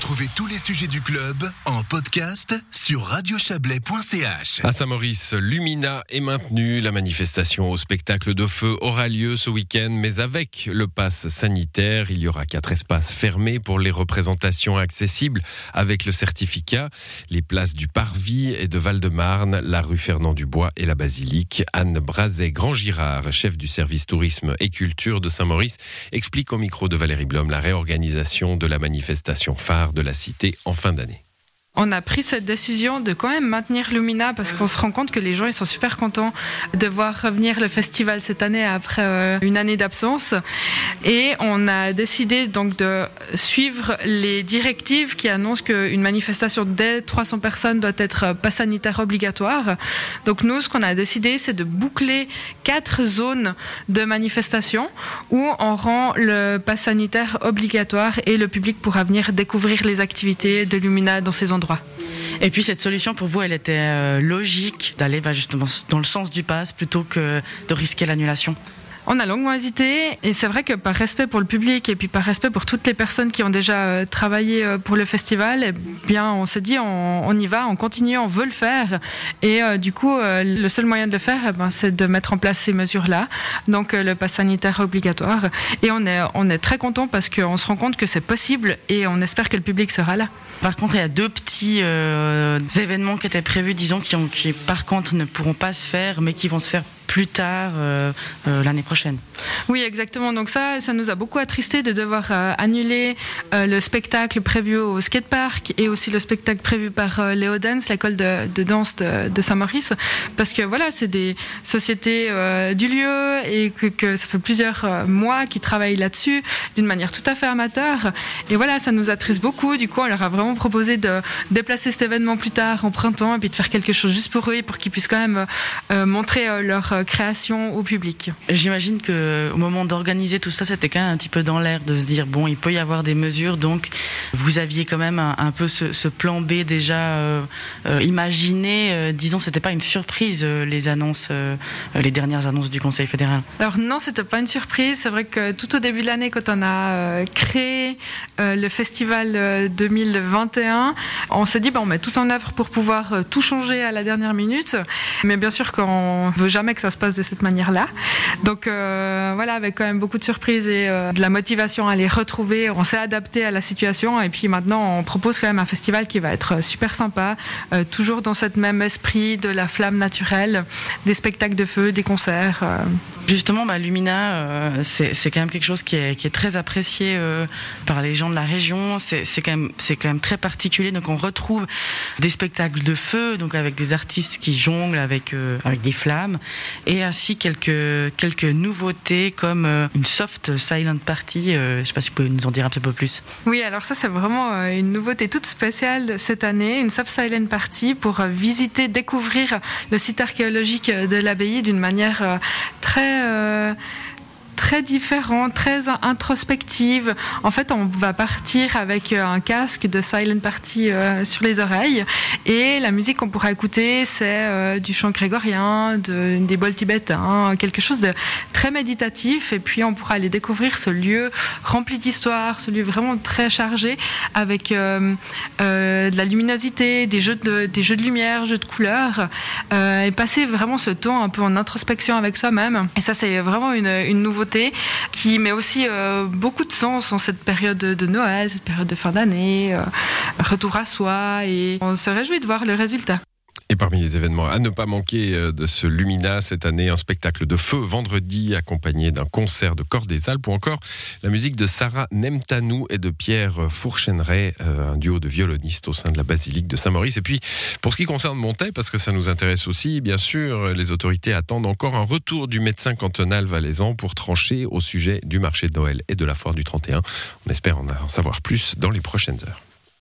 Retrouvez tous les sujets du club en podcast sur radiochablais.ch. À Saint-Maurice, Lumina est maintenue. La manifestation au spectacle de feu aura lieu ce week-end, mais avec le pass sanitaire, il y aura quatre espaces fermés pour les représentations accessibles avec le certificat. Les places du Parvis et de Val-de-Marne, la rue Fernand-Dubois et la Basilique. Anne Brazet-Grand Girard, chef du service tourisme et culture de Saint-Maurice, explique au micro de Valérie Blom la réorganisation de la manifestation de la cité en fin d'année. On a pris cette décision de quand même maintenir Lumina parce qu'on se rend compte que les gens ils sont super contents de voir revenir le festival cette année après euh, une année d'absence et on a décidé donc de suivre les directives qui annoncent qu'une manifestation dès 300 personnes doit être pas sanitaire obligatoire. Donc nous ce qu'on a décidé c'est de boucler quatre zones de manifestation où on rend le pass sanitaire obligatoire et le public pourra venir découvrir les activités de Lumina dans ces endroits et puis cette solution pour vous, elle était euh, logique d'aller bah, justement dans le sens du pass plutôt que de risquer l'annulation? On a longuement hésité et c'est vrai que par respect pour le public et puis par respect pour toutes les personnes qui ont déjà euh, travaillé euh, pour le festival, eh bien on s'est dit on, y va, on continue, on veut le faire. Et du coup le seul moyen de le faire eh ben, c'est de mettre en place ces mesures-là, donc le pass sanitaire obligatoire. Et on est, on est très content parce qu'on se rend compte que c'est possible et on espère que le public sera là. Par contre, il y a deux petits euh, événements qui étaient prévus, disons, qui, ont, qui par contre ne pourront pas se faire, mais qui vont se faire plus tard euh, euh, l'année prochaine. Oui, exactement. Donc ça, ça nous a beaucoup attristé de devoir euh, annuler le spectacle prévu au skatepark et aussi le spectacle prévu par Léo Dance, l'école de, danse de, Saint-Maurice, parce que voilà, c'est des sociétés du lieu et que, que, ça fait plusieurs mois qu'ils travaillent là-dessus d'une manière tout à fait amateur. Et voilà, ça nous attriste beaucoup. Du coup, on leur a vraiment proposé de déplacer cet événement plus tard en printemps et puis de faire quelque chose juste pour eux et pour qu'ils puissent quand même montrer leur création au public. J'imagine que au moment d'organiser tout ça, c'était quand même un petit peu dans l'air de se dire bon, il peut y avoir des mesures, donc vous aviez quand même un, peu ce, plan B déjà euh, euh, imaginé. Euh, disons, c'était pas une surprise les annonces, les dernières annonces du Conseil fédéral. Alors non, c'était pas une surprise. C'est vrai que tout au début de l'année, quand on a créé le festival 2021, on s'est dit bon, on met tout en œuvre pour pouvoir tout changer à la dernière minute. Mais bien sûr qu'on veut jamais que ça se passe de cette manière-là. Donc euh, voilà, avec quand même beaucoup de surprises et euh, de la motivation à les retrouver, on s'est adapté à la situation et puis maintenant on propose quand même un festival qui va être super sympa, euh, toujours dans cette même esprit de la flamme naturelle, des spectacles de feu, des concerts. Justement, bah, Lumina, c'est quand même quelque chose qui est, très apprécié par les gens de la région. C'est quand même très particulier. Donc on retrouve des spectacles de feu, donc avec des artistes qui jonglent avec avec des flammes et ainsi quelques, quelques nouveautés comme euh, une soft silent party. Euh, je ne sais pas si vous pouvez nous en dire un petit peu plus. Oui, alors ça c'est vraiment euh, une nouveauté toute spéciale cette année, une soft silent party pour visiter, découvrir le site archéologique de l'abbaye d'une manière très après très différente, très introspective. En fait, on va partir avec euh, un casque de silent party euh, sur les oreilles et la musique qu'on pourra écouter, c'est euh, du chant grégorien, de, des bols tibétains, quelque chose de très méditatif. Et puis, on pourra aller découvrir ce lieu rempli d'histoire, ce lieu vraiment très chargé avec de la luminosité, des jeux de, des jeux de lumière, jeux de couleurs, et passer vraiment ce temps un peu en introspection avec soi-même. Et ça, c'est vraiment une nouveauté qui met aussi euh, beaucoup de sens en cette période de Noël, cette période de fin d'année, euh, retour à soi, et on se réjouit de voir le résultat. Et parmi les événements à ne pas manquer euh, de ce Lumina cette année, un spectacle de feu vendredi accompagné d'un concert de Corps des Alpes ou encore la musique de Sarah Nemtanou et de Pierre Fourchenray, euh, un duo de violonistes au sein de la basilique de Saint-Maurice. Et puis, pour ce qui concerne Montaigne, parce que ça nous intéresse aussi, bien sûr, les autorités attendent encore un retour du médecin cantonal valaisan pour trancher au sujet du marché de Noël et de la foire du 31. On espère en savoir plus dans les prochaines heures.